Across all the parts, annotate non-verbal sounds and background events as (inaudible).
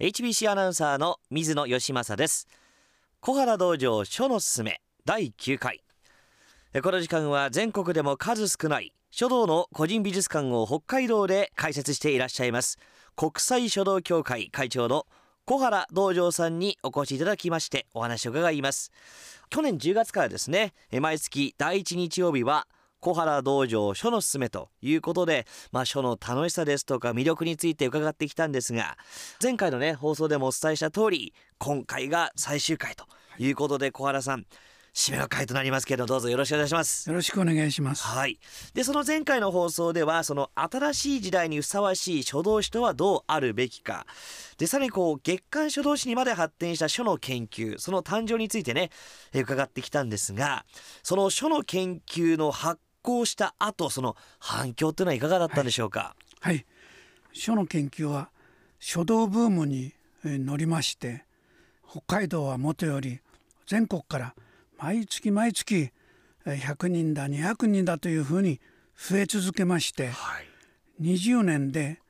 HBC アナウンサーの水野義政です。小原道場書のすすめ第9回。この時間は全国でも数少ない書道の個人美術館を北海道で開設していらっしゃいます国際書道協会会長の小原道場さんにお越しいただきましてお話を伺います。去年10月からですね毎月第1日曜日は小原道場書のすすめということで、まあ、書の楽しさですとか魅力について伺ってきたんですが前回のね放送でもお伝えした通り今回が最終回ということで小原さん締めの回となりますけどどうぞよろしくお願いします。よろしくお願いします。はい。でその前回の放送ではその新しい時代にふさわしい書道史とはどうあるべきか。でさらにこう月刊書道史にまで発展した書の研究その誕生についてね伺ってきたんですがその書の研究の発行した後その反響っていうのはいかがだったんでしょうか、はい、はい、書の研究は書道ブームに乗りまして北海道はもとより全国から毎月毎月100人だ200人だというふうに増え続けまして、はい、20年で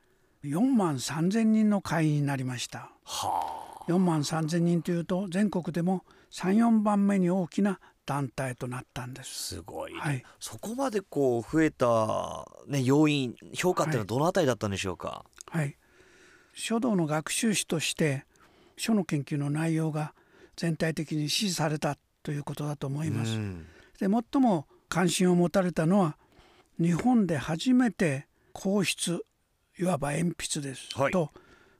4万3,000人の会員になりました。はあ、4万3,000人というと全国でも34番目に大きな団体となったんです。すごい、はい、そこまでこう増えた、ね、要因評価っていうのはどのあたりだったんでしょうか？はい、はい、書道の学習史として書の研究の内容が全体的に支持されたということだと思います。で最も関心を持たれたのは日本で初めて硬筆いわば鉛筆です、はい、と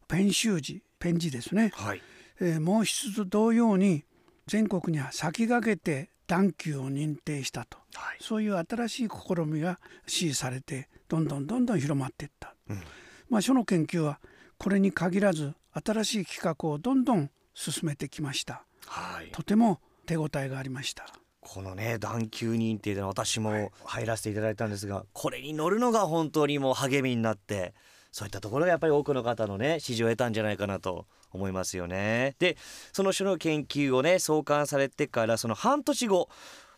ペン習字ペン字ですね、はい、えー、毛筆と同様に全国には先駆けて段級を認定したと、はい、そういう新しい試みが支持されてどんどんどんどん広まっていった、うん、まあ書の研究はこれに限らず新しい企画をどんどん進めてきました、はい、とても手応えがありました。このね段級認定で私も入らせていただいたんですが、はい、これに乗るのが本当にもう励みになってそういったところがやっぱり多くの方のね支持を得たんじゃないかなと思いますよね。でその書の研究をね創刊されてからその半年後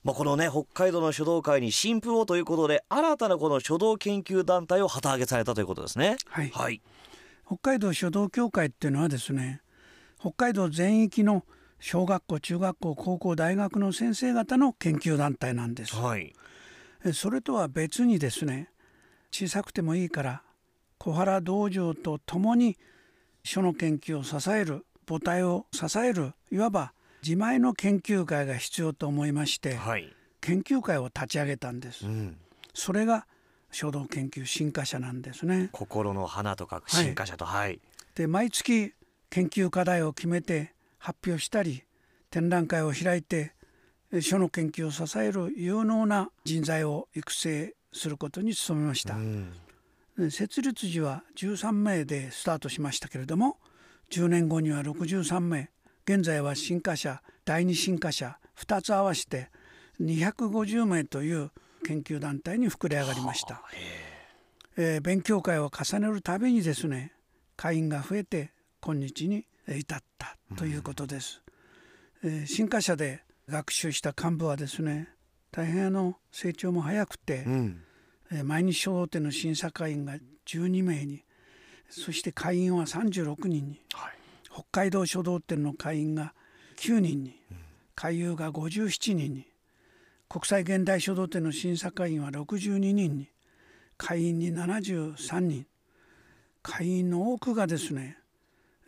まあ、このね北海道の書道界に新風をということで新たなこの書道研究団体を旗揚げされたということですね。はい、はい、北海道書道協会っていうのはですね北海道全域の小学校中学校高校大学の先生方の研究団体なんです、はい、それとは別にですね小さくてもいいから小原道場と共に書の研究を支える母体を支えるいわば自前の研究会が必要と思いまして、はい、研究会を立ち上げたんです、うん、それが書道研究進化者なんですね。心の花と書く進化者とはい、で毎月研究課題を決めて発表したり展覧会を開いて書の研究を支える有能な人材を育成することに努めました、うん、設立時は13名でスタートしましたけれども10年後には63名現在は新華社第二新華社2つ合わせて250名という研究団体に膨れ上がりました、え。ー、勉強会を重ねるたびにですね会員が増えて今日に至ったということです。うん、えー、新華社で学習した幹部はですね大変あの成長も早くて、うん、えー、毎日書道展の審査会員が12名にそして会員は36人に、はい、北海道書道展の会員が9人に、うん、会友が57人に国際現代書道展の審査会員は62人に会員に73人会員の多くがですね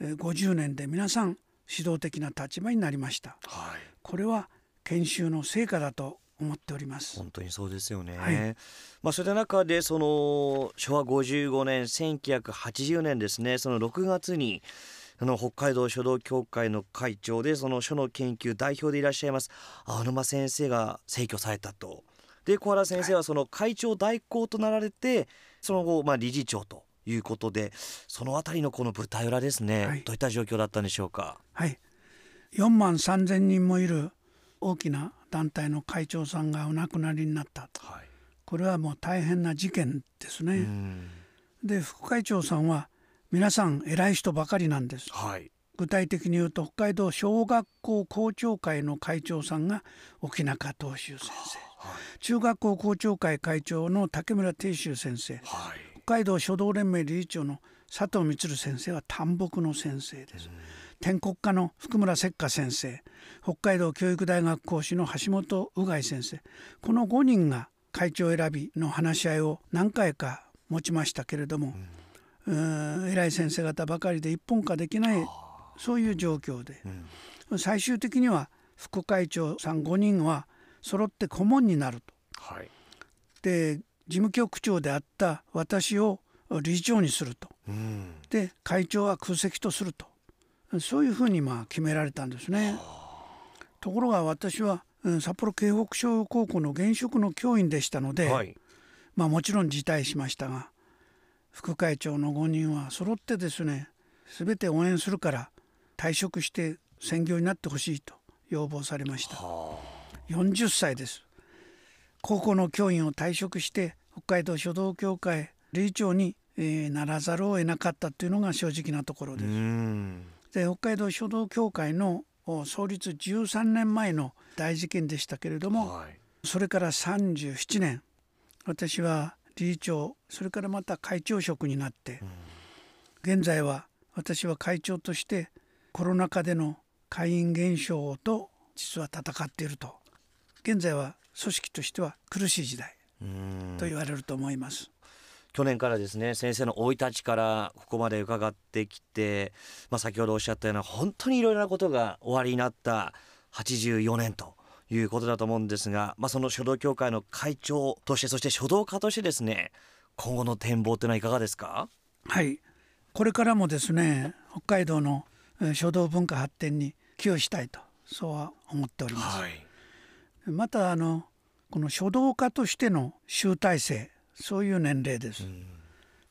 50年で皆さん指導的な立場になりました、はい、これは研修の成果だと思っております。本当にそうですよね、はい、まあそういった中でその昭和55年1980年ですね。その6月にあの北海道書道協会の会長でその書の研究代表でいらっしゃいます青沼先生が逝去されたと。で小原先生はその会長代行となられてその後まあ理事長ということでそのあたりのこの舞台裏ですね、はい、どういった状況だったんでしょうか？はい。4万3千人もいる大きな団体の会長さんがお亡くなりになった、はい、これはもう大変な事件ですね。で副会長さんは皆さん偉い人ばかりなんです。はい、具体的に言うと北海道小学校校長会の会長さんが沖中東秀先生、はい、中学校校長会会長の竹村定秀先生、はい、北海道書道連盟理事長の佐藤満先生は単木の先生です。天国家の福村石花先生北海道教育大学講師の橋本宇外先生この5人が会長選びの話し合いを何回か持ちましたけれども、うん、偉い先生方ばかりで一本化できないそういう状況で、うん、最終的には副会長さん5人は揃って顧問になると。はい、で事務局長であった私を理事長にすると、うん、で会長は空席とするとそういうふうにまあ決められたんですね。ところが私は、うん、札幌京北小高校の現職の教員でしたので、はい、まあもちろん辞退しましたが副会長の5人は揃ってですね全て応援するから退職して専業になってほしいと要望されました。40歳です高校の教員を退職して北海道書道協会理事長に、えー、ならざるを得なかったというのが正直なところです。で北海道書道協会の創立13年前の大事件でしたけれども、はい、それから37年私は理事長それからまた会長職になって、現在は私は会長としてコロナ禍での会員減少と実は戦っていると。現在は組織としては苦しい時代と言われると思います。去年からですね先生の生い立ちからここまで伺ってきて、まあ、先ほどおっしゃったような本当にいろいろなことが終わりになった84年ということだと思うんですが、まあ、その書道協会の会長としてそして書道家としてですね今後の展望というのはいかがですか？はい。これからもですね北海道の書道文化発展に寄与したいとそうは思っております。はい、またあのこの書道家としての集大成そういう年齢です。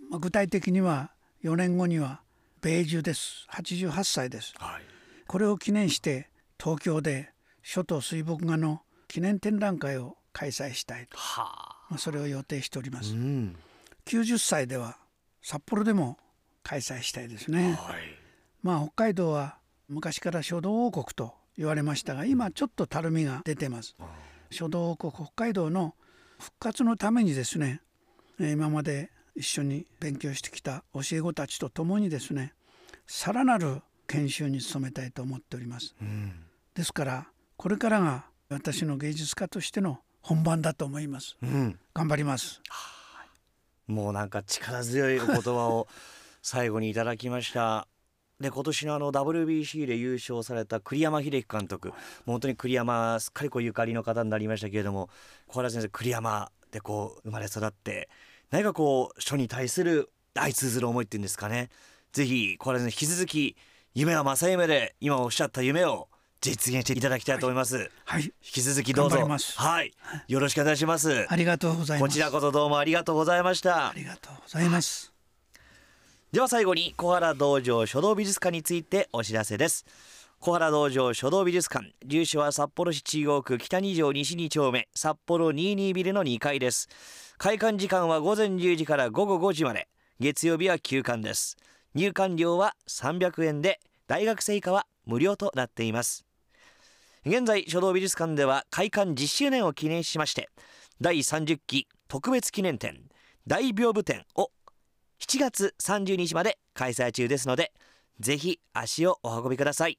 まあ、具体的には4年後には米寿です。88歳です、はい、これを記念して東京で書道水墨画の記念展覧会を開催したいと、まあ、それを予定しております、うん、90歳では札幌でも開催したいですね、はい、まあ北海道は昔から書道王国と言われましたが今ちょっとたるみが出てます。書道王国北海道の復活のためにですね今まで一緒に勉強してきた教え子たちと共にですねさらなる研修に努めたいと思っております、うん、ですからこれからが私の芸術家としての本番だと思います、うん、頑張ります、はあ、もうなんか力強いお言葉を (laughs) 最後にいただきました。で今年のあの WBC で優勝された栗山英樹監督。本当に栗山すっかりこうゆかりの方になりましたけれども小原先生栗山でこう生まれ育って何かこう書に対する相通ずる思いっていうんですかねぜひ小原先生引き続き夢は正夢で今おっしゃった夢を実現していただきたいと思います。はい、はい、引き続きどうぞはい、よろしくお願いします。ありがとうございます。こちらこそどうもありがとうございました。ありがとうございます。では最後に小原道場書道美術館についてお知らせです小原道場書道美術館。住所は札幌市中央区北二条西2丁目。札幌22ビルの2階です。開館時間は午前10時から午後5時まで。月曜日は休館です。入館料は300円で大学生以下は無料となっています。現在書道美術館では開館10周年を記念しまして第30期特別記念展大屏風展を7月30日まで開催中ですのでぜひ足をお運びください。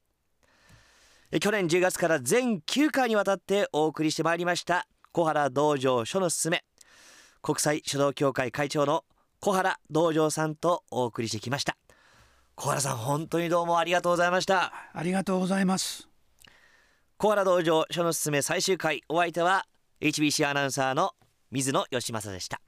去年10月から全9回にわたってお送りしてまいりました小原道場書のすすめ。国際書道協会会長の小原道場さんとお送りしてきました。小原さん本当にどうもありがとうございました。ありがとうございます。小原道場書のすすめ最終回お相手は HBC アナウンサーの水野義政でした